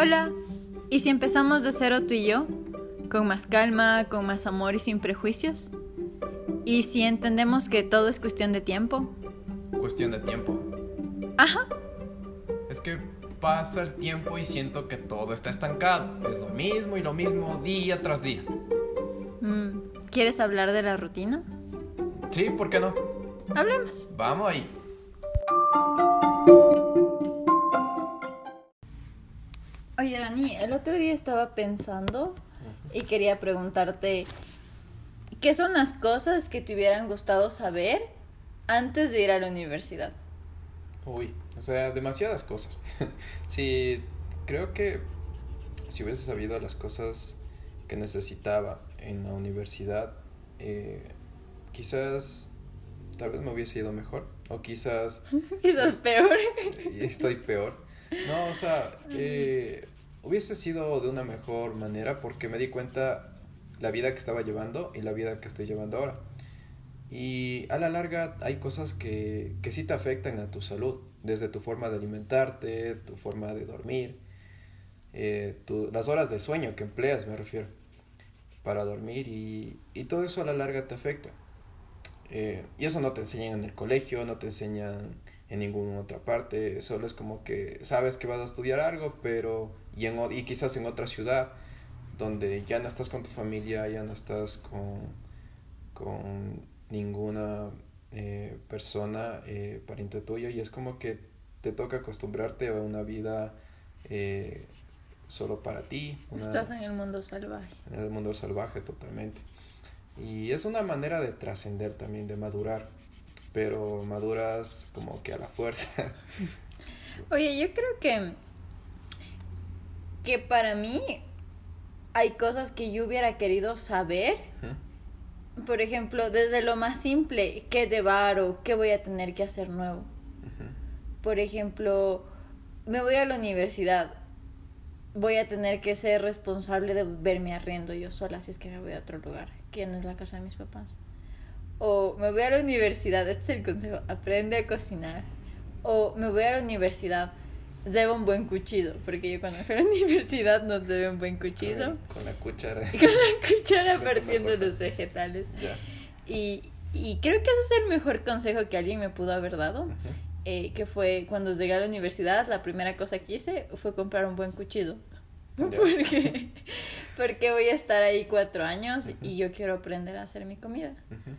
Hola, ¿y si empezamos de cero tú y yo? Con más calma, con más amor y sin prejuicios. ¿Y si entendemos que todo es cuestión de tiempo? Cuestión de tiempo. Ajá. Es que pasa el tiempo y siento que todo está estancado. Es lo mismo y lo mismo día tras día. Mm, ¿Quieres hablar de la rutina? Sí, ¿por qué no? Hablemos. Vamos ahí. Dani, el otro día estaba pensando y quería preguntarte, ¿qué son las cosas que te hubieran gustado saber antes de ir a la universidad? Uy, o sea, demasiadas cosas. sí, creo que si hubiese sabido las cosas que necesitaba en la universidad, eh, quizás tal vez me hubiese ido mejor. O quizás... Quizás peor. estoy peor. No, o sea, eh, hubiese sido de una mejor manera porque me di cuenta la vida que estaba llevando y la vida que estoy llevando ahora. Y a la larga hay cosas que, que sí te afectan a tu salud, desde tu forma de alimentarte, tu forma de dormir, eh, las horas de sueño que empleas, me refiero, para dormir y, y todo eso a la larga te afecta. Eh, y eso no te enseñan en el colegio, no te enseñan en ninguna otra parte, solo es como que sabes que vas a estudiar algo, pero y, en, y quizás en otra ciudad donde ya no estás con tu familia, ya no estás con, con ninguna eh, persona, eh, pariente tuyo, y es como que te toca acostumbrarte a una vida eh, solo para ti. Una, Estás en el mundo salvaje. En el mundo salvaje totalmente. Y es una manera de trascender también, de madurar, pero maduras como que a la fuerza. Oye, yo creo que que para mí hay cosas que yo hubiera querido saber. Por ejemplo, desde lo más simple, qué llevar o qué voy a tener que hacer nuevo. Por ejemplo, me voy a la universidad. Voy a tener que ser responsable de ver mi arriendo yo sola si es que me voy a otro lugar, que no es la casa de mis papás. O me voy a la universidad, este es el consejo, aprende a cocinar. O me voy a la universidad, lleva un buen cuchillo, porque yo cuando fui a la universidad no llevé un buen cuchillo. Con la cuchara. Con la cuchara partiendo los vegetales. ya. Y, y creo que ese es el mejor consejo que alguien me pudo haber dado. Ujú. eh, que fue cuando llegué a la universidad, la primera cosa que hice fue comprar un buen cuchillo. Porque, porque voy a estar ahí cuatro años Ujú. y yo quiero aprender a hacer mi comida. Ujú.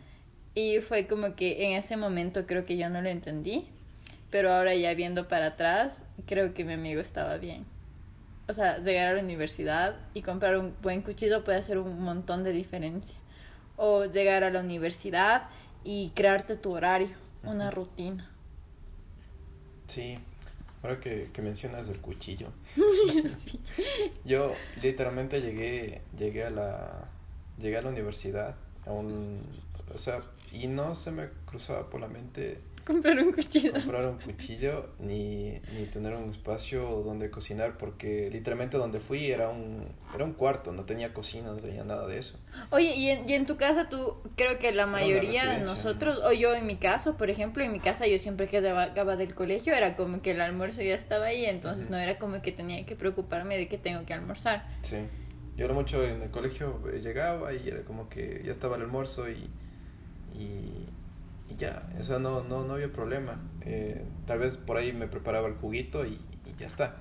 Y fue como que en ese momento creo que yo no lo entendí, pero ahora ya viendo para atrás, creo que mi amigo estaba bien. O sea, llegar a la universidad y comprar un buen cuchillo puede hacer un montón de diferencia. O llegar a la universidad y crearte tu horario, una rutina. Sí, ahora que, que mencionas el cuchillo, Sí. yo literalmente llegué, llegué a la, llegué a la universidad, a un, o sea, y no se me cruzaba por la mente Comprar un cuchillo. comprar un cuchillo ni, ni tener un espacio donde cocinar, porque literalmente donde fui era un, era un cuarto, no tenía cocina, no tenía nada de eso. Oye, y en, y en tu casa tú, creo que la mayoría de nosotros, o yo en mi caso, por ejemplo, en mi casa yo siempre que llegaba del colegio era como que el almuerzo ya estaba ahí, entonces no era como que tenía que preocuparme de que tengo que almorzar. Sí, yo era mucho en el colegio, eh, llegaba y era como que ya estaba el almuerzo y, y, y ya, o sea, no, no, no había problema. Eh, tal vez por ahí me preparaba el juguito y, y ya está.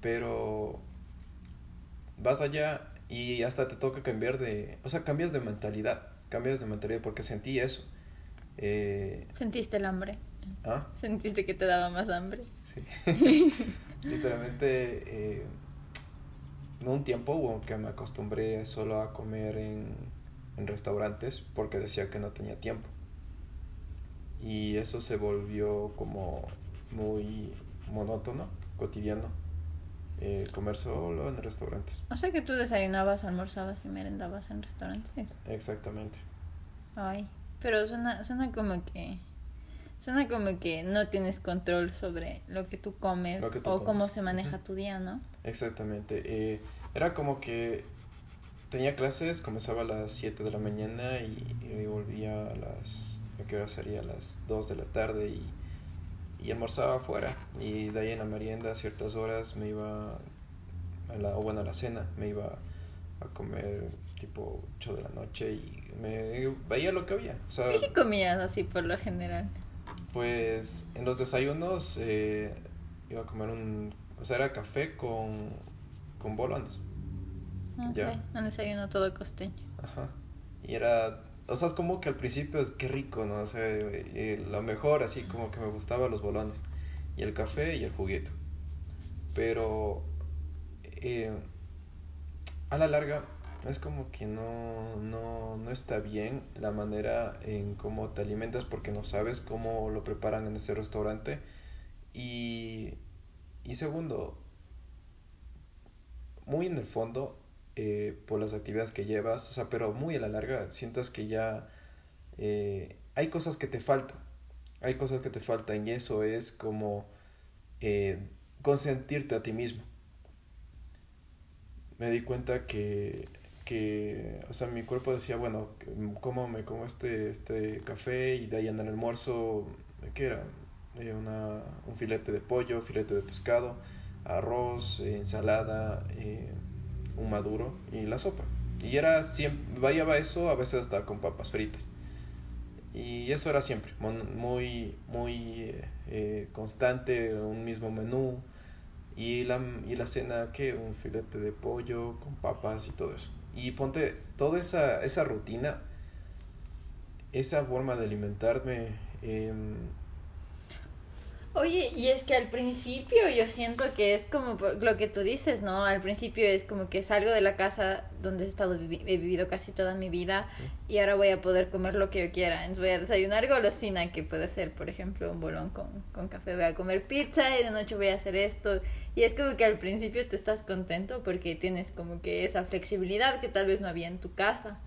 Pero vas allá y hasta te toca cambiar de, o sea, cambias de mentalidad, cambias de mentalidad porque sentí eso. Eh, Sentiste el hambre, ¿ah? sentiste que te daba más hambre. Sí. Literalmente, eh, un tiempo hubo que me acostumbré solo a comer en, en restaurantes porque decía que no tenía tiempo. Y eso se volvió como muy monótono, cotidiano. eh, comer solo en restaurantes. O sea que tú desayunabas, almorzabas y merendabas en restaurantes. Exactamente. Ay, pero suena, suena como que... Suena como que no tienes control sobre lo que tú comes Lo que tú o cómo se maneja tu día, ¿no? Exactamente. eh, era como que tenía clases, comenzaba a las 7 de la mañana y, y volvía a las, ¿a qué hora sería? A las 2 de la tarde y, y almorzaba afuera. Y de ahí en la merienda a ciertas horas me iba a la, o bueno, a la cena, me iba a comer tipo 8 de la noche y me veía lo que había. O sea, ¿Qué comías así por lo general? Pues en los desayunos eh, iba a comer un, o sea, era café con, con bolones. Ok, Ya. Un desayuno todo costeño. Ajá. Y era, o sea, es como que al principio es que rico, ¿no? O sea, lo mejor, así como que me gustaban los bolones. Y el café y el juguito. Pero eh, a la larga es como que no, no, no está bien la manera en cómo te alimentas porque no sabes cómo lo preparan en ese restaurante. Y, y segundo, muy en el fondo, eh, por las actividades que llevas, o sea, pero muy a la larga, sientas que ya eh, hay cosas que te faltan, hay cosas que te faltan y eso es como eh, consentirte a ti mismo. Me di cuenta que, que, o sea, mi cuerpo decía, bueno, ¿cómo me como este, este café? Y de ahí en el almuerzo, ¿qué era? Eh, una, un filete de pollo, filete de pescado, arroz, eh, ensalada, un maduro y la sopa. Y era siempre, variaba eso, a veces hasta con papas fritas. Y eso era siempre, muy, muy eh, eh, constante, un mismo menú. Y la, y la cena, ¿qué? Un filete de pollo con papas y todo eso. Y ponte toda esa, esa rutina, esa forma de alimentarme. em, Oye, y es que al principio yo siento que es como por lo que tú dices, ¿no? Al principio es como que salgo de la casa donde he estado vivi- he vivido casi toda mi vida y ahora voy a poder comer lo que yo quiera. Entonces voy a desayunar golosina, que puede ser, por ejemplo, un bolón con, con café. Voy a comer pizza y de noche voy a hacer esto. Y es como que al principio te estás contento porque tienes como que esa flexibilidad que tal vez no había en tu casa.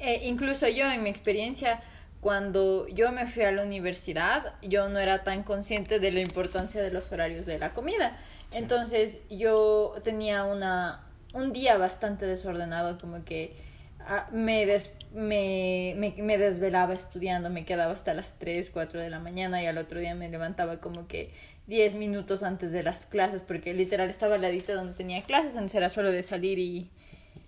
Eh, incluso yo, en mi experiencia, cuando yo me fui a la universidad, yo no era tan consciente de la importancia de los horarios de la comida. Sí. Entonces yo tenía una, un día bastante desordenado, como que ah, me, des- me, me, me desvelaba estudiando, me quedaba hasta las 3, 4 de la mañana y al otro día me levantaba como que 10 minutos antes de las clases, porque literal estaba al ladito donde tenía clases, entonces era solo de salir y,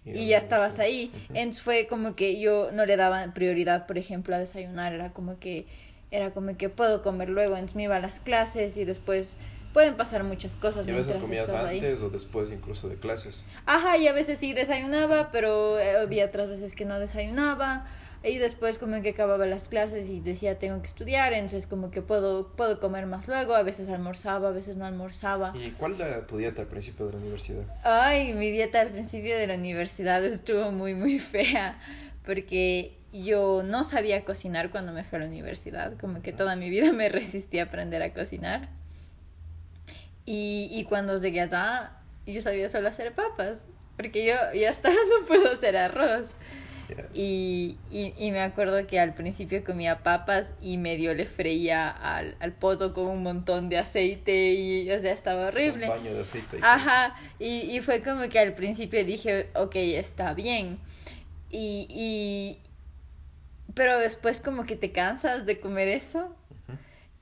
y ya estabas ahí. Entonces fue como que yo no le daba prioridad, por ejemplo, a desayunar, era como que era como que puedo comer luego, entonces me iba a las clases y después pueden pasar muchas cosas Y a veces comías estaba ahí. antes o después incluso de clases. Ajá, y a veces sí desayunaba, pero eh, había otras veces que no desayunaba. Y después como que acababa las clases y decía tengo que estudiar, entonces como que puedo, puedo comer más luego, a veces almorzaba, a veces no almorzaba. ¿Y cuál era tu dieta al principio de la universidad? Ay, mi dieta al principio de la universidad estuvo muy, muy fea, porque yo no sabía cocinar cuando me fui a la universidad, como que toda mi vida me resistí a aprender a cocinar. Y, y cuando llegué allá, yo sabía solo hacer papas, porque yo, yo hasta ahora no puedo hacer arroz. Y, y, y me acuerdo que al principio comía papas y medio le freía al, al con un montón de aceite y, o sea, estaba horrible. Un baño de aceite. Ajá, y, y fue como que al principio dije, ok, está bien. Y, y, pero después como que te cansas de comer eso.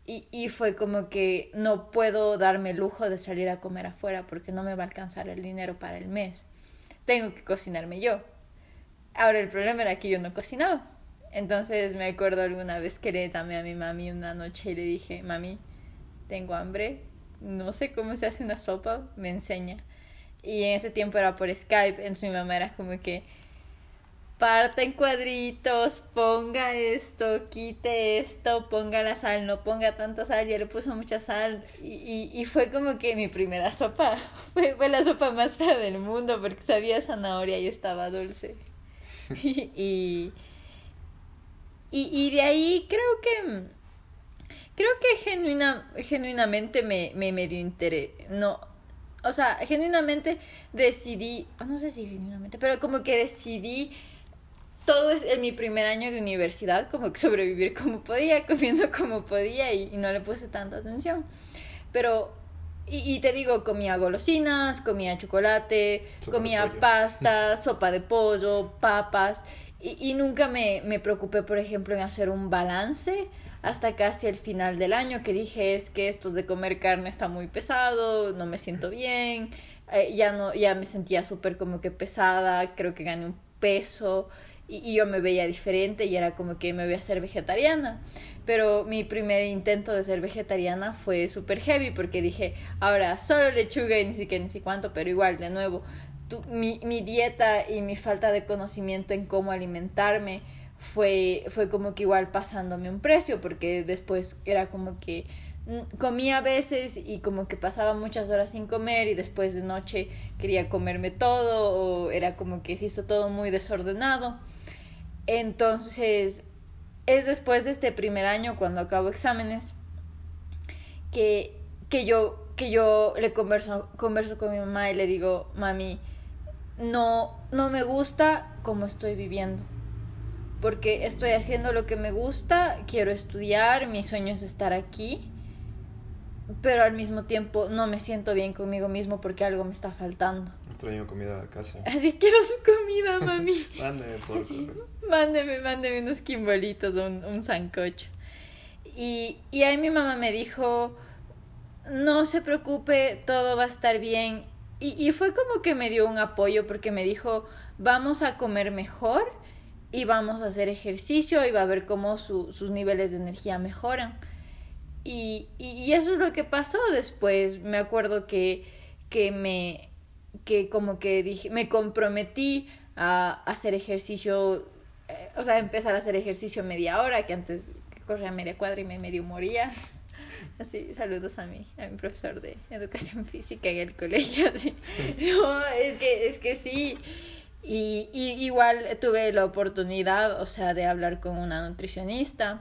Y, y fue como que no puedo darme el lujo de salir a comer afuera porque no me va a alcanzar el dinero para el mes. Tengo que cocinarme yo. Ahora el problema era que yo no cocinaba. Entonces me acuerdo alguna vez que le llamé a mi mami una noche y le dije, mami, tengo hambre, no sé cómo se hace una sopa, me enseña. Y en ese tiempo era por Skype, entonces mi mamá era como que parta en cuadritos, ponga esto, quite esto, ponga la sal, no ponga tanta sal, ya le puso mucha sal. Y, y, y fue como que mi primera sopa, fue, fue la sopa más fea del mundo porque sabía zanahoria y estaba dulce. y, y, y, de ahí creo que creo que genuina, genuinamente me, me medio interés. No, o sea, genuinamente decidí, no sé si genuinamente, pero como que decidí todo es en mi primer año de universidad, como que sobrevivir como podía, comiendo como podía y no le puse tanta atención. Pero, y, y te digo, comía golosinas, comía chocolate, Sopa comía pasta, sopa de pollo, papas. Y, y nunca me, me preocupé, por ejemplo, en hacer un balance hasta casi el final del año que dije es que esto de comer carne está muy pesado, no me siento bien, eh, ya no, ya me sentía súper como que pesada, creo que gané un peso y, yo me veía diferente y era como que me voy a ser vegetariana. Pero mi primer intento de ser vegetariana fue súper heavy porque dije, ahora solo lechuga y ni siquiera ni sé cuánto, pero igual, de nuevo, tu, mi, mi dieta y mi falta de conocimiento en cómo alimentarme fue, fue como que igual pasándome un precio porque después era como que comía a veces y como que pasaba muchas horas sin comer y después de noche quería comerme todo o era como que se hizo todo muy desordenado. Entonces es después de este primer año cuando acabo exámenes que, que yo que yo le converso, converso con mi mamá y le digo, mami, no, no me gusta como estoy viviendo. Porque estoy haciendo lo que me gusta, quiero estudiar, mi sueño es estar aquí, pero al mismo tiempo no me siento bien conmigo mismo porque algo me está faltando. Extraño comida de casa. Así quiero su comida, mami. Mándeme, por Así, mándeme, mándeme unos quimbolitos o un, un sancocho. Y, y ahí mi mamá me dijo, no se preocupe, todo va a estar bien. Y, y fue como que me dio un apoyo porque me dijo, vamos a comer mejor y vamos a hacer ejercicio y va a ver cómo su, sus niveles de energía mejoran. Y, y, y, eso es lo que pasó después. Me acuerdo que, que me que como que dije, me comprometí a hacer ejercicio, eh, o sea, empezar a hacer ejercicio media hora, que antes corría media cuadra y me medio moría. Así, saludos a mi, a mi profesor de educación física en el colegio. Así. No, es que, es que sí. Y, y igual tuve la oportunidad, o sea, de hablar con una nutricionista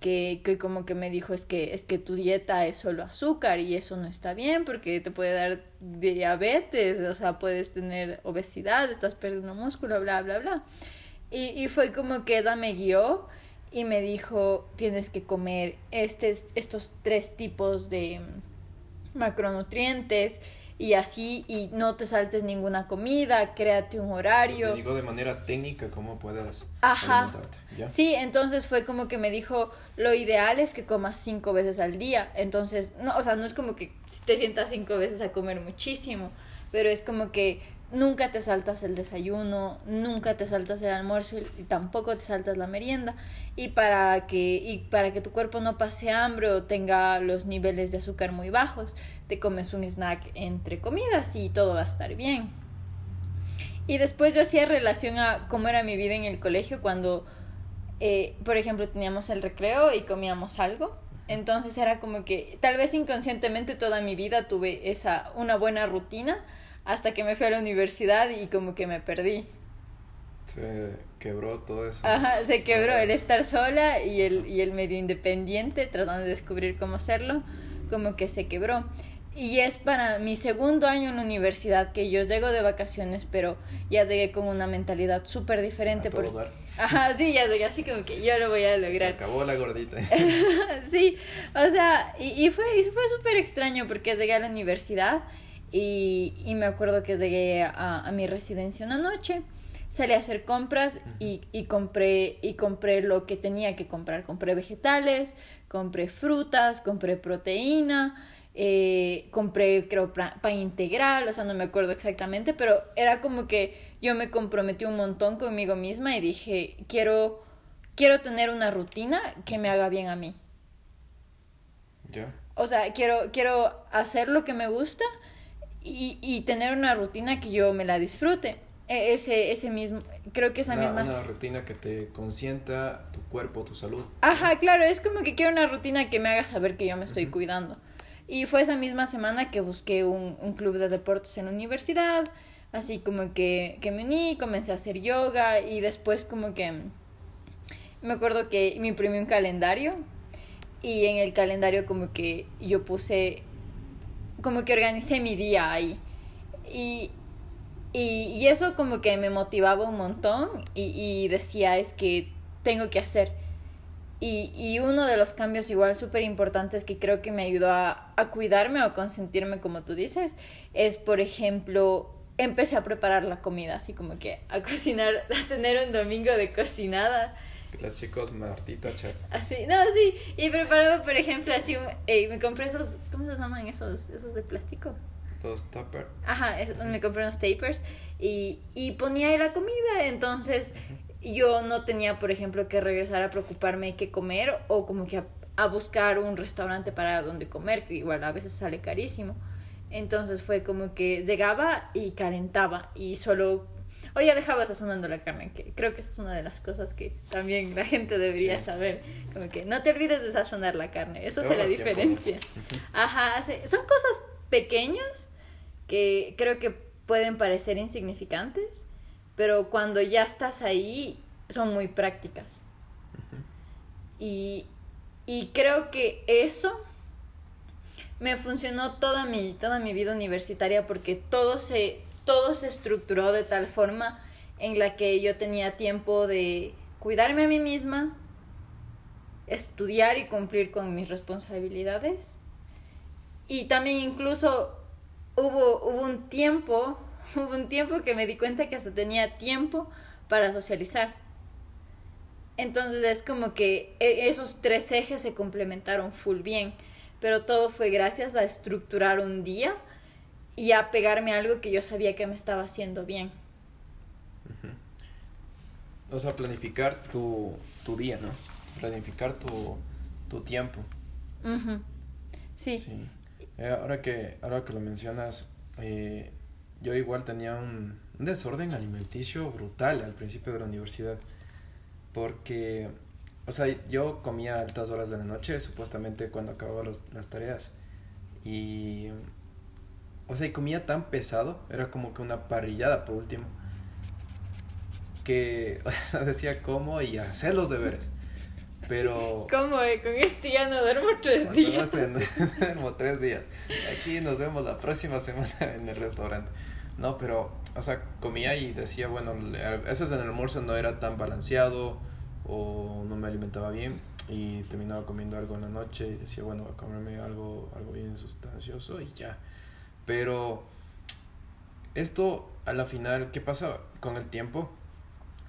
que, que como que me dijo es que es que tu dieta es solo azúcar y eso no está bien porque te puede dar diabetes, o sea, puedes tener obesidad, estás perdiendo músculo, bla, bla, bla. Y, y fue como que ella me guió y me dijo, tienes que comer este, estos tres tipos de macronutrientes y así y no te saltes ninguna comida, créate un horario. Te digo de manera técnica cómo puedas Ajá. alimentarte. ¿ya? Sí, entonces fue como que me dijo, lo ideal es que comas cinco veces al día. Entonces, no, o sea, no es como que te sientas cinco veces a comer muchísimo, pero es como que nunca te saltas el desayuno, nunca te saltas el almuerzo y tampoco te saltas la merienda. Y para que, y para que tu cuerpo no pase hambre o tenga los niveles de azúcar muy bajos, te comes un snack entre comidas y todo va a estar bien. Y después yo hacía relación a cómo era mi vida en el colegio cuando, eh, por ejemplo, teníamos el recreo y comíamos algo. Entonces era como que tal vez inconscientemente toda mi vida tuve esa una buena rutina hasta que me fui a la universidad y como que me perdí. Se quebró todo eso. Ajá, se quebró el estar sola y el, y el medio independiente, tratando de descubrir cómo hacerlo, como que se quebró. Y es para mi segundo año en la universidad que yo llego de vacaciones, pero ya llegué con una mentalidad súper diferente. A todo Por... dar. Ajá, sí, ya llegué así como que yo lo voy a Se lograr. acabó la gordita. sí, o sea, y, y fue, y fue súper extraño porque llegué a la universidad y, y me acuerdo que llegué a, a mi residencia una noche, salí a hacer compras y, y, compré, y compré lo que tenía que comprar. Compré vegetales, compré frutas, compré proteína, eh, compré creo pan integral, o sea, no me acuerdo exactamente, pero era como que yo me comprometí un montón conmigo misma y dije, quiero, quiero tener una rutina que me haga bien a mí. ¿Ya? O sea, quiero, quiero hacer lo que me gusta y, y tener una rutina que yo me la disfrute. E- Ese, ese mismo, creo que esa Una, misma... una rutina que te consienta tu cuerpo, tu salud. Ajá, claro, es como que quiero una rutina que me haga saber que yo me estoy cuidando. Y fue esa misma semana que busqué un, un club de deportes en la universidad, así como que, que me uní, comencé a hacer yoga y después como que me acuerdo que me imprimí un calendario y en el calendario como que yo puse, como que organicé mi día ahí. Y, y, y eso como que me motivaba un montón y, y decía es que tengo que hacer. Y, y uno de los cambios igual súper importantes que creo que me ayudó a, a cuidarme o consentirme, como tú dices, es, por ejemplo, empecé a preparar la comida, así como que a cocinar, a tener un domingo de cocinada. Los chicos Martita Chef. Así, no, sí. Y preparaba, por ejemplo, así, un, eh, me compré esos, ¿cómo se llaman esos? Esos de plástico. Los tupper. Ajá, es, me compré unos tapers y, y ponía ahí la comida, entonces yo no tenía, por ejemplo, que regresar a preocuparme qué comer o como que a, a buscar un restaurante para donde comer, que igual a veces sale carísimo. Entonces fue como que llegaba y calentaba y solo o ya dejaba sazonando la carne, que creo que esa es una de las cosas que también la gente debería Sí. saber. Como que no te olvides de sazonar la carne, eso hace la diferencia. Ajá, son cosas pequeñas que creo que pueden parecer insignificantes, pero cuando ya estás ahí son muy prácticas. Y, y creo que eso me funcionó toda mi, toda mi vida universitaria porque todo se, todo se estructuró de tal forma en la que yo tenía tiempo de cuidarme a mí misma, estudiar y cumplir con mis responsabilidades. Y también incluso hubo, hubo un tiempo, hubo un tiempo que me di cuenta que hasta tenía tiempo para socializar. Entonces es como que e- esos tres ejes se complementaron full bien, pero todo fue gracias a estructurar un día y a pegarme a algo que yo sabía que me estaba haciendo bien. O sea, planificar tu, tu día, ¿no? Planificar tu, tu tiempo. Ujú. Sí. Sí. Eh, ahora, que, ahora que lo mencionas, eh, yo igual tenía un, un desorden alimenticio brutal al principio de la universidad. Porque, o sea, yo comía a altas horas de la noche, supuestamente cuando acababa los- las tareas. Y, o sea, y comía tan pesado, era como que una parrillada por último. Que decía cómo y hacer los deberes. Pero... ¿Cómo? eh? Con este ya no duermo tres días. basta, Como tres días. Aquí nos vemos la próxima semana en el restaurante. No, pero, o sea, comía y decía, bueno, veces en el almuerzo no era tan balanceado o no me alimentaba bien y terminaba comiendo algo en la noche y decía, bueno, voy a comerme algo, algo bien sustancioso y ya. Pero esto, a la final, ¿qué pasa? Con el tiempo,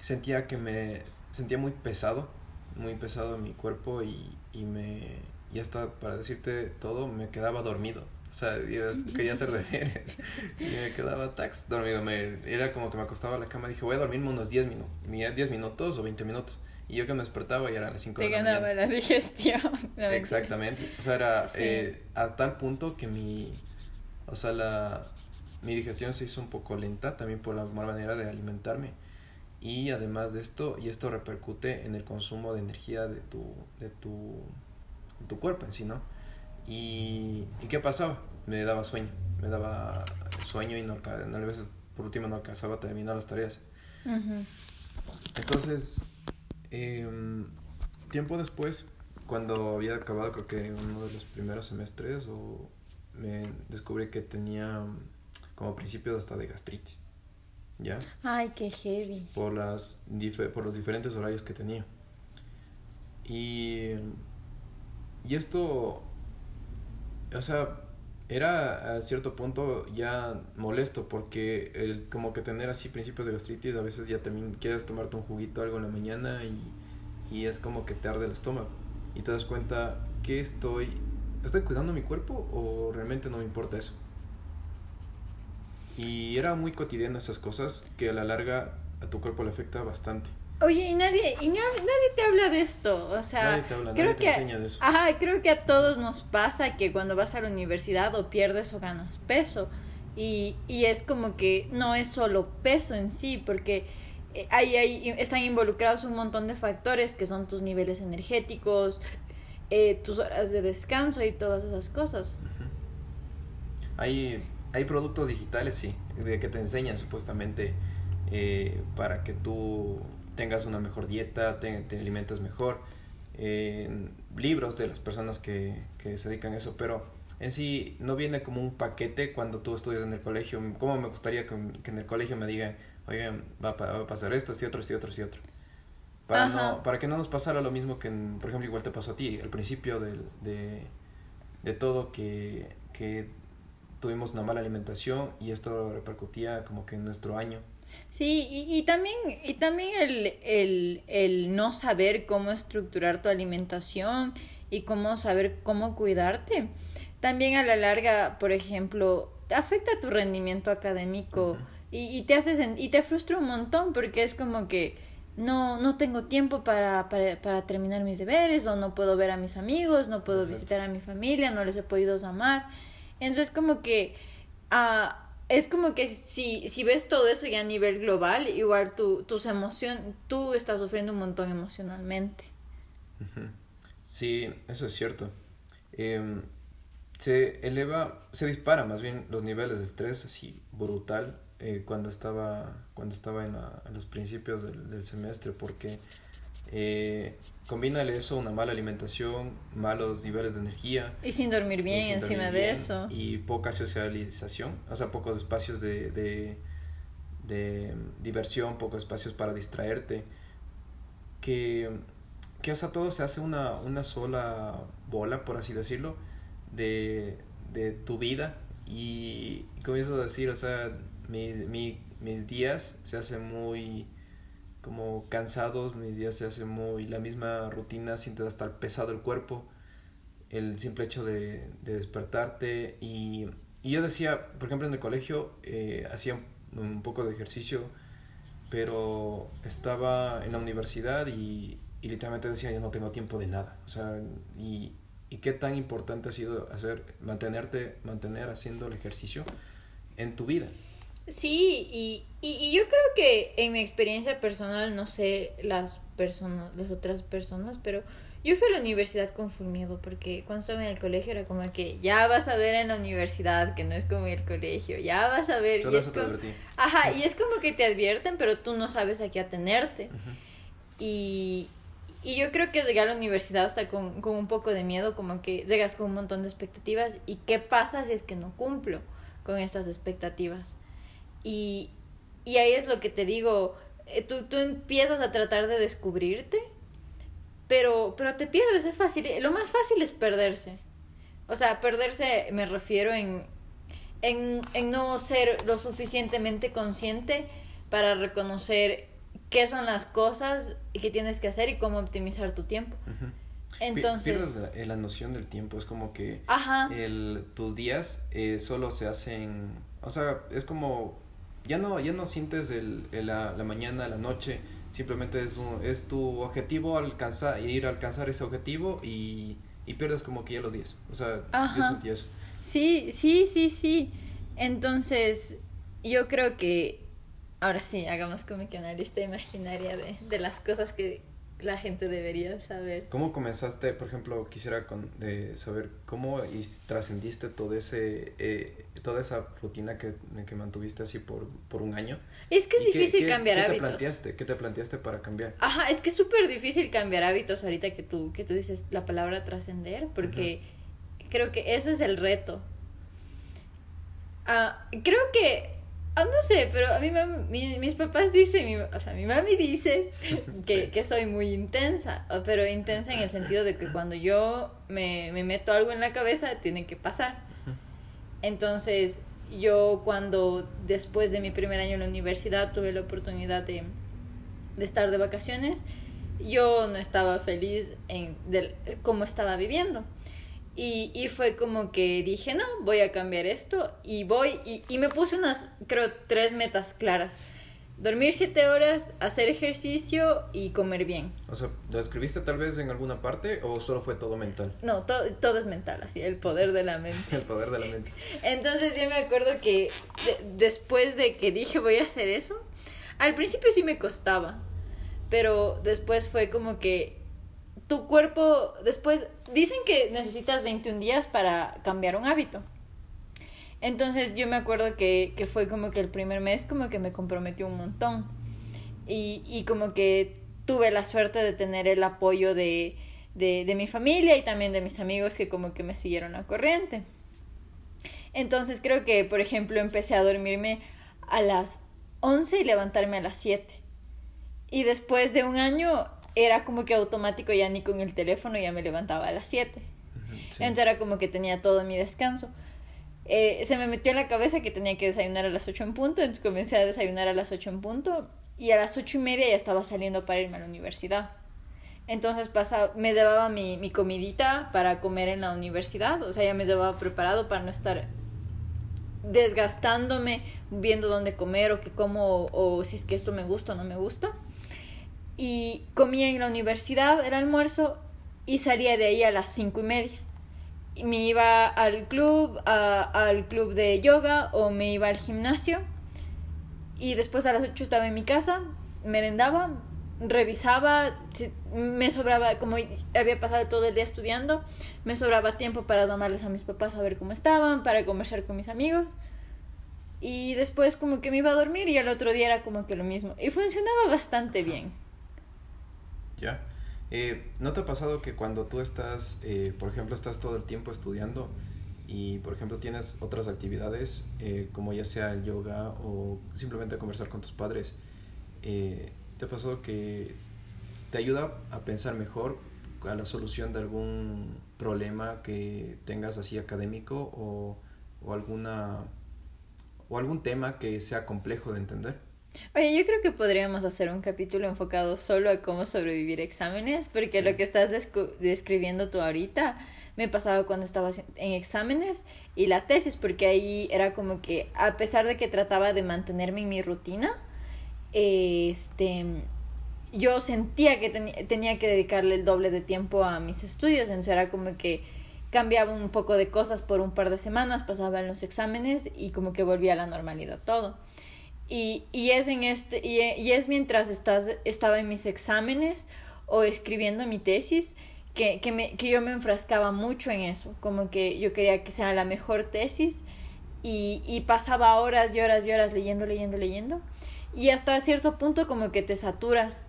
sentía que me sentía muy pesado, muy pesado en mi cuerpo y, y me, y hasta para decirte todo, me quedaba dormido. O sea, yo quería hacer deberes y me quedaba tax dormido. Me, era como que me acostaba a la cama y dije, voy a dormirme unos 10 minutos, 10 minutos o 20 minutos. Y yo que me despertaba y eran las 5 Te de la ganaba mañana. la digestión. No, mentira. Exactamente. O sea, era Sí. eh, a tal punto que mi, o sea, la, mi digestión se hizo un poco lenta también por la mala manera de alimentarme. Y además de esto, y esto repercute en el consumo de energía de tu, de tu, de tu cuerpo en sí, ¿no? Y, ¿y qué pasaba? Me daba sueño, me daba sueño y no, a veces por último no alcanzaba a terminar las tareas. Ujú. Entonces, em, tiempo después, cuando había acabado creo que uno de los primeros semestres, o me descubrí que tenía mm, como principios hasta de gastritis, ¿ya? Ay, qué heavy. Por, las, por los diferentes horarios que tenía. Y, y esto, o sea, era a cierto punto ya molesto porque el como que tener así principios de gastritis a veces ya también quieres tomarte un juguito algo en la mañana y, y es como que te arde el estómago y te das cuenta que estoy estoy cuidando mi cuerpo o realmente no me importa eso y era muy cotidiano esas cosas que a la larga a tu cuerpo le afecta bastante Oye, y nadie, y na- nadie te habla de esto, o sea, Nadie te habla, creo nadie te que, enseña de eso. ajá, creo que a todos nos pasa que cuando vas a la universidad o pierdes o ganas peso y, y es como que no es solo peso en sí, porque eh, ahí, ahí están involucrados un montón de factores que son tus niveles energéticos, eh, tus horas de descanso y todas esas cosas. Hay, hay productos digitales, sí, de que te enseñan supuestamente eh, para que tú tengas una mejor dieta, te, te alimentes mejor, libros de las personas que, que se dedican a eso, pero en sí no viene como un paquete cuando tú estudias en el colegio. Como me gustaría que, en el colegio me digan, oigan, va, va a pasar esto, este otro, este otro, este otro. Para, no, para que no nos pasara lo mismo que, en- por ejemplo, igual te pasó a ti, al principio del, de, de todo, que, que tuvimos una mala alimentación y esto repercutía como que en nuestro año. Sí, y, y también, y también el, el, el no saber cómo estructurar tu alimentación y cómo saber cómo cuidarte. También a la larga, por ejemplo, afecta tu rendimiento académico y, y te hace y te frustra un montón porque es como que no, no tengo tiempo para, para, para, terminar mis deberes, o no puedo ver a mis amigos, no puedo visitar a mi familia, no les he podido amar. Entonces como que uh, es como que si, si ves todo eso ya a nivel global, igual tu, tus emociones, tú estás sufriendo un montón emocionalmente. Sí, eso es cierto. Eh, se eleva, se dispara más bien los niveles de estrés así brutal eh, cuando estaba cuando estaba en, los principios del, del semestre porque eh, combínale eso una mala alimentación malos niveles de energía. Y sin dormir bien encima de eso. y poca socialización o sea pocos espacios de, de, de diversión pocos espacios para distraerte. Que que o sea todo se hace una, una sola bola por así decirlo de, de tu vida. Y comienzo a decir, o sea, mi, mis días se hacen muy como cansados, mis días se hacen muy la misma rutina, sientes hasta pesado el cuerpo, el simple hecho de, de despertarte y, y, yo decía, por ejemplo en el colegio eh, hacía un poco de ejercicio, pero estaba en la universidad y, y literalmente decía, yo no tengo tiempo de nada, o sea, y, y qué tan importante ha sido hacer, mantenerte, mantener haciendo el ejercicio en tu vida. Sí, y, y, yo creo que en mi experiencia personal, no sé las personas, las otras personas, pero yo fui a la universidad con full miedo, porque cuando estaba en el colegio era como que ya vas a ver en la universidad que no es como el colegio, ya vas a ver. y es como, ajá, y es como que te advierten, pero tú no sabes a qué atenerte. Y, y yo creo que llegar a la universidad hasta con, con un poco de miedo, como que llegas con un montón de expectativas y qué pasa si es que no cumplo con estas expectativas. Y, y ahí es lo que te digo, eh, tú, tú empiezas a tratar de descubrirte, pero, pero te pierdes, es fácil, lo más fácil es perderse. O sea, perderse me refiero en, en, en no ser lo suficientemente consciente para reconocer qué son las cosas que tienes que hacer y cómo optimizar tu tiempo. Entonces... Pierdes la, la, noción del tiempo, es como que El, tus días eh, solo se hacen, o sea, es como, ya no, ya no sientes el, la, la, mañana, la noche, simplemente es, un, es tu objetivo alcanzar, ir a alcanzar ese objetivo y, y pierdes como que ya los días, o sea, yo sentí eso. Sí, sí, sí, sí. Entonces, yo creo que ahora sí, hagamos como que una lista imaginaria de, de las cosas que la gente debería saber. ¿Cómo comenzaste, por ejemplo, quisiera con, saber cómo trascendiste todo ese, eh, toda esa rutina que, que mantuviste así por, por un año? Es que es difícil cambiar hábitos. ¿qué te planteaste? ¿Qué te planteaste para cambiar? Ajá, es que es súper difícil cambiar hábitos ahorita que tú, que tú dices la palabra trascender, porque creo que ese es el reto. Ah, creo que Ah, no sé, pero a mí mis papás dicen, o sea, mi mami dice que, que, soy muy intensa, pero intensa en el sentido de que cuando yo me, me meto algo en la cabeza, tiene que pasar. Entonces, yo cuando después de mi primer año en la universidad tuve la oportunidad de, de estar de vacaciones, yo no estaba feliz en de, cómo estaba viviendo. Y, y fue como que dije, no, voy a cambiar esto y voy y, y me puse unas, creo, tres metas claras. Dormir siete horas, hacer ejercicio y comer bien. O sea, ¿lo escribiste tal vez en alguna parte o solo fue todo mental? No, todo, todo es mental, así, el poder de la mente. el poder de la mente. Entonces yo me acuerdo que después de que dije voy a hacer eso, al principio sí me costaba, pero después fue como que tu cuerpo después dicen que necesitas 21 días para cambiar un hábito. Entonces yo me acuerdo que, que fue como que el primer mes como que me comprometió un montón. Y, y como que tuve la suerte de tener el apoyo de, de, de mi familia y también de mis amigos que como que me siguieron a corriente. Entonces creo que, por ejemplo, empecé a dormirme a las 11 y levantarme a las 7. Y después de un año era como que automático ya ni con el teléfono ya me levantaba a las 7. Entonces era como que tenía todo mi descanso. Eh, se me metió en la cabeza que tenía que desayunar a las 8 en punto, entonces comencé a desayunar a las 8 en punto y a las ocho y media ya estaba saliendo para irme a la universidad. Entonces pasaba, me llevaba mi, mi comidita para comer en la universidad, o sea, ya me llevaba preparado para no estar desgastándome viendo dónde comer o qué como o, o si es que esto me gusta o no me gusta. Y comía en la universidad el almuerzo y salía de ahí a las cinco y media. Me iba al club, a, al club de yoga o me iba al gimnasio. Y después a las 8 estaba en mi casa, merendaba, revisaba, me sobraba, como había pasado todo el día estudiando, me sobraba tiempo para llamarles a mis papás a ver cómo estaban, para conversar con mis amigos. Y después como que me iba a dormir y el otro día era como que lo mismo. Y funcionaba bastante bien. Ya. Eh, ¿No te ha pasado que cuando tú estás, eh, por ejemplo, estás todo el tiempo estudiando y, por ejemplo, tienes otras actividades, eh, como ya sea el yoga o simplemente conversar con tus padres, ¿te ha pasado que te ayuda a pensar mejor a la solución de algún problema que tengas así académico o, o alguna o algún tema que sea complejo de entender? Oye, yo creo que podríamos hacer un capítulo enfocado solo a cómo sobrevivir exámenes, porque lo que estás describiendo tú ahorita me pasaba cuando estaba en exámenes y la tesis, porque ahí era como que a pesar de que trataba de mantenerme en mi rutina, este yo sentía que tenía que dedicarle el doble de tiempo a mis estudios, entonces era como que cambiaba un poco de cosas por un par de semanas, pasaba en los exámenes y como que volvía a la normalidad todo. Y, y es en este, y, y, es mientras estás, estaba en mis exámenes o escribiendo mi tesis que, que, me, que yo me enfrascaba mucho en eso, como que yo quería que sea la mejor tesis y, y pasaba horas y horas y horas leyendo, leyendo, leyendo. Y hasta cierto punto como que te saturas,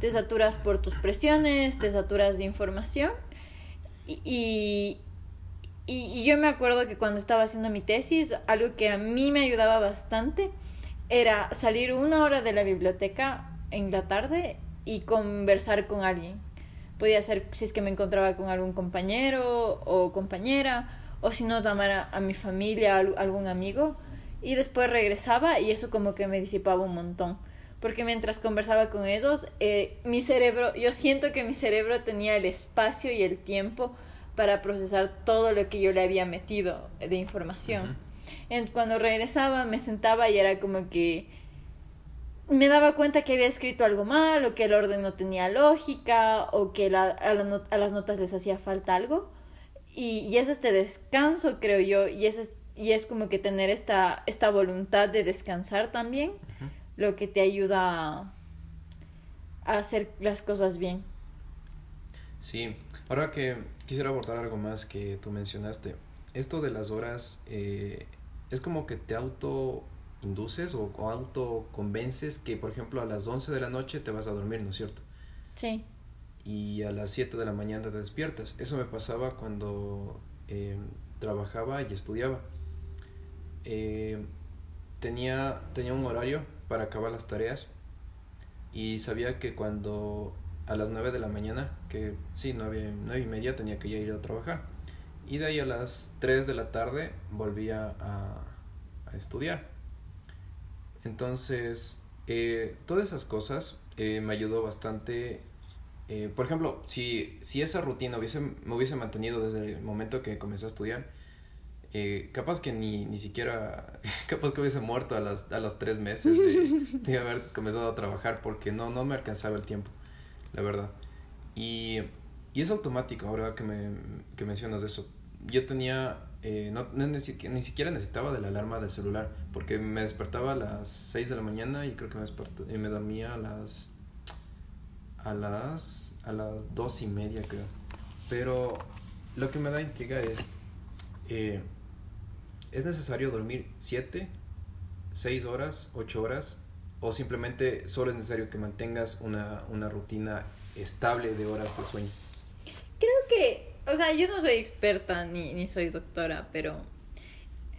te saturas por tus presiones, te saturas de información. Y, y, y yo me acuerdo que cuando estaba haciendo mi tesis, algo que a mí me ayudaba bastante, era salir una hora de la biblioteca en la tarde y conversar con alguien. Podía ser si es que me encontraba con algún compañero o compañera, o si no, llamar a, mi familia, a algún amigo, y después regresaba y eso como que me disipaba un montón. Porque mientras conversaba con ellos, eh, mi cerebro, yo siento que mi cerebro tenía el espacio y el tiempo para procesar todo lo que yo le había metido de información cuando regresaba me sentaba y era como que me daba cuenta que había escrito algo mal o que el orden no tenía lógica o que la, a, las notas les hacía falta algo. Y, y, es este descanso, creo yo, y es, y es como que tener esta, esta voluntad de descansar también, lo que te ayuda a, a, hacer las cosas bien. Sí, ahora que quisiera abordar algo más que tú mencionaste, esto de las horas eh, es como que te auto induces o, auto convences que, por ejemplo, a las 11 de la noche te vas a dormir, ¿no es cierto? Sí. Y a las 7 de la mañana te despiertas. Eso me pasaba cuando eh, trabajaba y estudiaba. Eh, tenía, tenía un horario para acabar las tareas y sabía que cuando a las 9 de la mañana, que sí, 9, 9 y media tenía que ya ir a trabajar. Y de ahí a las 3 de la tarde volvía a, estudiar. Entonces, eh, todas esas cosas eh, me ayudó bastante. Eh, por ejemplo, si, si esa rutina hubiese, me hubiese mantenido desde el momento que comencé a estudiar, capaz que ni, ni siquiera, capaz que hubiese muerto a, las, a los tres meses de, de, haber comenzado a trabajar porque no, no me alcanzaba el tiempo, la verdad. Y, y es automático ahora que, me, que mencionas eso. Yo tenía eh, no, ni, siquiera necesitaba de la alarma del celular, porque me despertaba a las 6 de la mañana y creo que me, despertó, me dormía a las a las a las dos y media creo. Pero lo que me da intriga es eh, ¿es necesario dormir 7, 6 horas, 8 horas? ¿O simplemente solo es necesario que mantengas una, una rutina estable de horas de sueño? Creo que o sea, yo no soy experta ni, ni soy doctora, pero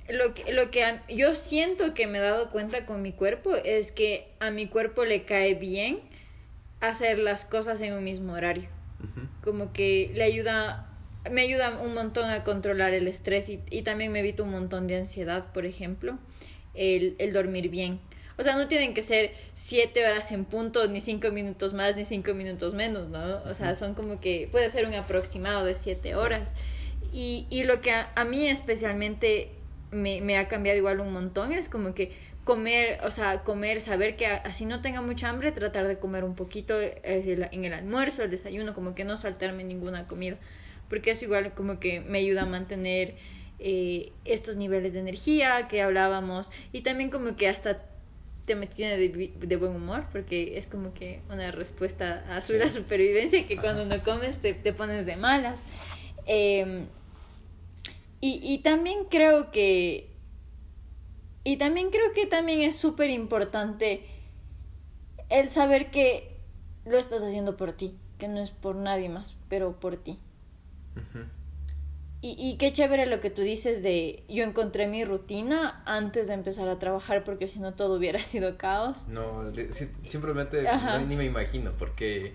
lo que, lo que yo siento que me he dado cuenta con mi cuerpo es que a mi cuerpo le cae bien hacer las cosas en un mismo horario. Como que le ayuda me ayuda un montón a controlar el estrés y, y también me evita un montón de ansiedad, por ejemplo, el, el dormir bien. O sea, no tienen que ser siete horas en punto, ni cinco minutos más, ni cinco minutos menos, ¿no? O sea, son como que puede ser un aproximado de siete horas. Y, y lo que a, a mí especialmente me, me, ha cambiado igual un montón es como que comer, o sea, comer, saber que así no tenga mucha hambre, tratar de comer un poquito eh, en el almuerzo, el desayuno, como que no saltarme ninguna comida, porque eso igual como que me ayuda a mantener eh, estos niveles de energía que hablábamos y también como que hasta te mantiene de, de, buen humor, porque es como que una respuesta a su sí. la supervivencia, que cuando no comes te, te pones de malas. Eh, y, y también creo que y también creo que también es súper importante el saber que lo estás haciendo por ti, que no es por nadie más, pero por ti. Uh -huh. Y, y qué chévere lo que tú dices de yo encontré mi rutina antes de empezar a trabajar porque si no todo hubiera sido caos. No, simplemente no, ni me imagino porque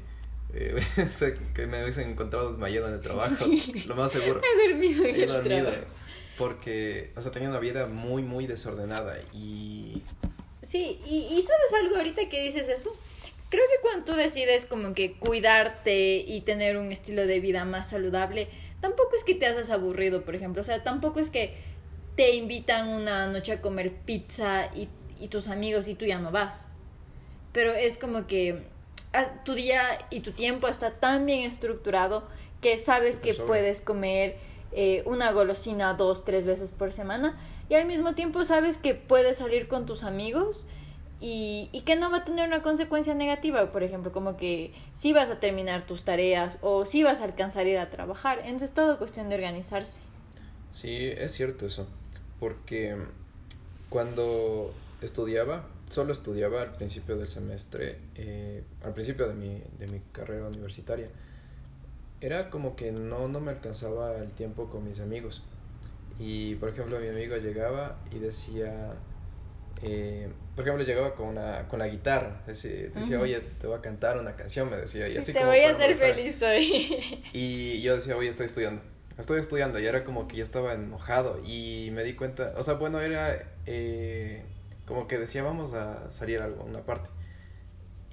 eh, o sea, que me hubiesen encontrado desmayado en el trabajo, lo más seguro. He dormido en He el dormido trabajo. porque, o sea, tenía una vida muy, muy desordenada y... Sí, y, y sabes algo ahorita que dices eso. Creo que cuando tú decides como que cuidarte y tener un estilo de vida más saludable, tampoco es que te haces aburrido, por ejemplo. O sea, tampoco es que te invitan una noche a comer pizza y, y tus amigos y tú ya no vas. Pero es como que tu día y tu tiempo está tan bien estructurado que sabes que puedes comer eh, una golosina dos, tres veces por semana y al mismo tiempo sabes que puedes salir con tus amigos y, y que no va a tener una consecuencia negativa, por ejemplo, como que si vas a terminar tus tareas o si vas a alcanzar a ir a trabajar, entonces es todo cuestión de organizarse. Sí, es cierto eso, porque cuando estudiaba, solo estudiaba al principio del semestre, eh, al principio de mi, de mi carrera universitaria, era como que no, no me alcanzaba el tiempo con mis amigos. Y por ejemplo, mi amigo llegaba y decía, eh, por ejemplo, llegaba con, una, con la guitarra, decía, decía uh -huh. oye, te voy a cantar una canción, me decía. Y sí, así te como voy a hacer feliz hoy. Y yo decía, oye, estoy estudiando, estoy estudiando, y era como que yo estaba enojado y me di cuenta, o sea, bueno, era eh, como que decía, vamos a salir a algo, una parte.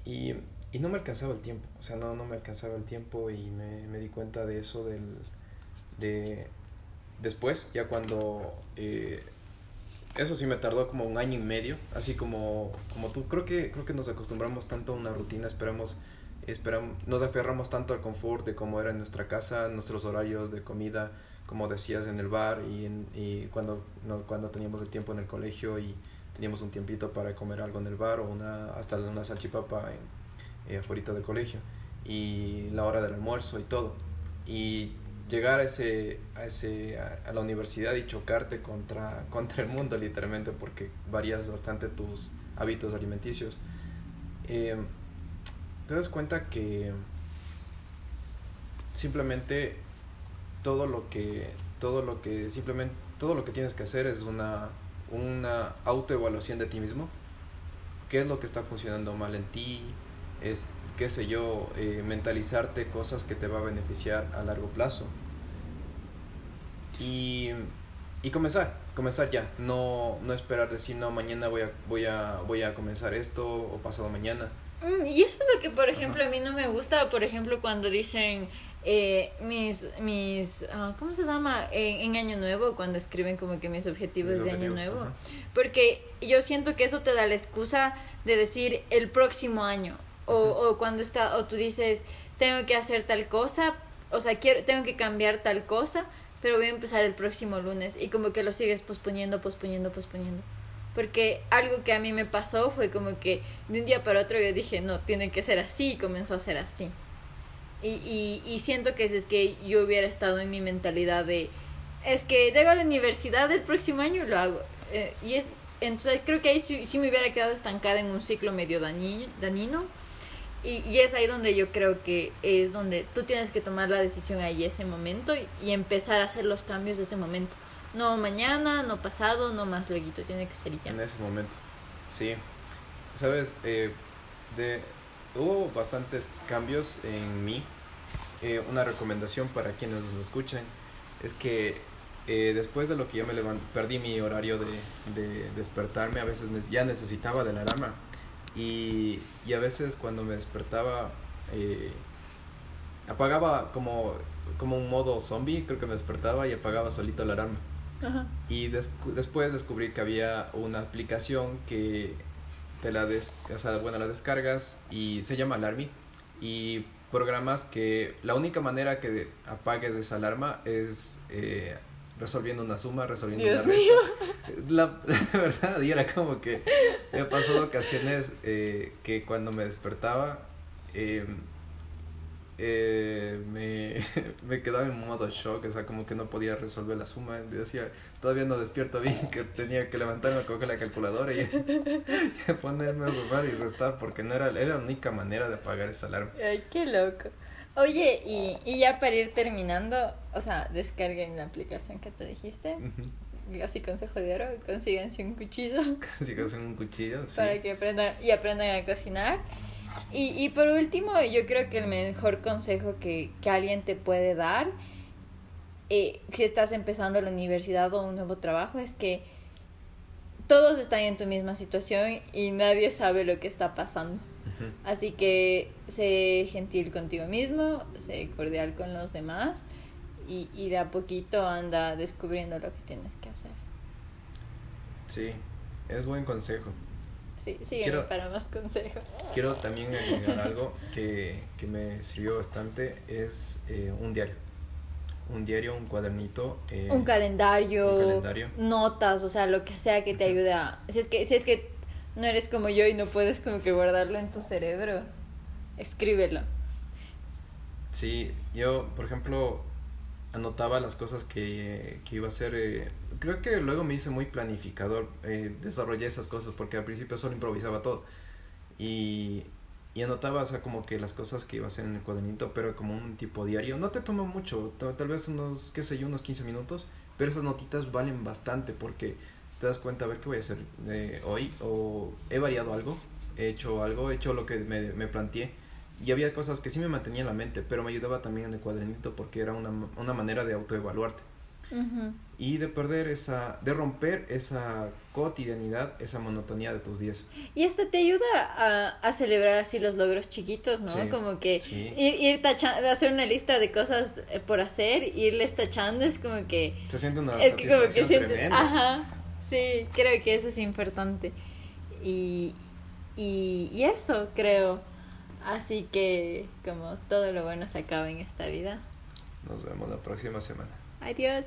Y y no me alcanzaba el tiempo, o sea, no, no me alcanzaba el tiempo y me, me di cuenta de eso del, de después, ya cuando, eh, eso sí me tardó como un año y medio, así como, como tú, creo que, creo que nos acostumbramos tanto a una rutina, esperamos, esperamos, nos aferramos tanto al confort de cómo era en nuestra casa, nuestros horarios de comida, como decías, en el bar y, en, y cuando, no, cuando teníamos el tiempo en el colegio y teníamos un tiempito para comer algo en el bar o una, hasta una salchipapa en eh, afuera del colegio y la hora del almuerzo y todo. Y llegar a ese a ese a, la universidad y chocarte contra contra el mundo literalmente porque varías bastante tus hábitos alimenticios. Eh, te das cuenta que simplemente todo lo que todo lo que simplemente todo lo que tienes que hacer es una una autoevaluación de ti mismo. Qué es lo que está funcionando mal en ti qué sé yo, eh, mentalizarte cosas que te va a beneficiar a largo plazo. Y, y comenzar, comenzar ya, no, no esperar decir, no, mañana voy a, voy, a, voy a comenzar esto o pasado mañana. Mm, y eso es lo que, por ejemplo, Ajá. a mí no me gusta, por ejemplo, cuando dicen... Eh, mis, mis uh, ¿cómo se llama? En, en, Año Nuevo, cuando escriben como que mis objetivos, mis de Año Nuevo. Ajá. Porque yo siento que eso te da la excusa de decir el próximo año o, o cuando está, o tú dices, tengo que hacer tal cosa, o sea, quiero, tengo que cambiar tal cosa, pero voy a empezar el próximo lunes y como que lo sigues posponiendo, posponiendo, posponiendo. Porque algo que a mí me pasó fue como que de un día para otro yo dije, no, tiene que ser así y comenzó a ser así. Y, y, y siento que es que yo hubiera estado en mi mentalidad de, es que llego a la universidad el próximo año y lo hago. Eh, y es, entonces creo que ahí sí, sí, me hubiera quedado estancada en un ciclo medio dañino y, es ahí donde yo creo que es donde tú tienes que tomar la decisión ahí ese momento y, empezar a hacer los cambios de ese momento. No mañana, no pasado, no más luego, tiene que ser ya. En ese momento, sí. Sabes, eh, hubo bastantes cambios en mí eh, una recomendación para quienes nos escuchen es que eh, después de lo que yo me levanté, perdí mi horario de, de despertarme, a veces ya necesitaba de la alarma. Y, y a veces cuando me despertaba, eh, apagaba como, como un modo zombie, creo que me despertaba y apagaba solito la alarma. Y después descubrí que había una aplicación que te la, des o sea, bueno, la descargas y se llama Alarmy y programas que la única manera que apagues esa alarma es eh, resolviendo una suma, resolviendo Dios una mío. La, la, verdad, y era como que me ha pasado ocasiones eh, que cuando me despertaba eh, eh, me, me quedaba en modo shock, o sea, como que no podía resolver la suma. Decía, todavía no despierto bien, que tenía que levantarme, coger la calculadora y, y ponerme a sumar y restar, porque no era, era la única manera de apagar esa alarma. Ay, qué loco. Oye, y, y ya para ir terminando, o sea, descarguen la aplicación que te dijiste. Así consejo de oro, consíganse un cuchillo. Consíganse un cuchillo, sí. Para que aprendan y aprendan a cocinar. Y, y por último, yo creo que el mejor consejo que, que alguien te puede dar, eh, si estás empezando la universidad o un nuevo trabajo, es que todos están en tu misma situación y nadie sabe lo que está pasando. -huh. Así que sé gentil contigo mismo, sé cordial con los demás y, y de a poquito anda descubriendo lo que tienes que hacer. Sí, es buen consejo. Sí, sígueme para más consejos. Quiero también agregar algo que, que me sirvió bastante, es eh, un diario. Un diario, un cuadernito. Eh, un, calendario, un calendario. Notas, o sea, lo que sea que te ayude a... Si es, que, si es que no eres como yo y no puedes como que guardarlo en tu cerebro, escríbelo. Sí, yo, por ejemplo, anotaba las cosas que, que iba a hacer. Eh, creo que luego me hice muy planificador. Eh, desarrollé esas cosas porque al principio solo improvisaba todo. Y, y anotaba, o sea, como que las cosas que iba a hacer en el cuadernito, pero como un tipo diario. No te toma mucho, tal vez unos, qué sé yo, unos 15 minutos, pero esas notitas valen bastante porque te das cuenta a ver qué voy a hacer eh, hoy o he variado algo, he hecho algo, he hecho lo que me, me planteé y había cosas que sí me mantenía en la mente, pero me ayudaba también en el cuadernito porque era una, una manera de autoevaluarte. Uh -huh. Y de perder esa, de romper esa cotidianidad, esa monotonía de tus días. Y hasta te ayuda a, a celebrar así los logros chiquitos, ¿no? Sí, como que sí. ir, ir tachando, hacer una lista de cosas eh, por hacer, irles tachando, es como que... Se siente una es que como que tremenda. Ajá, sí, creo que eso es importante. Y, y, y eso creo. Así que como todo lo bueno se acaba en esta vida. Nos vemos la próxima semana. Adiós.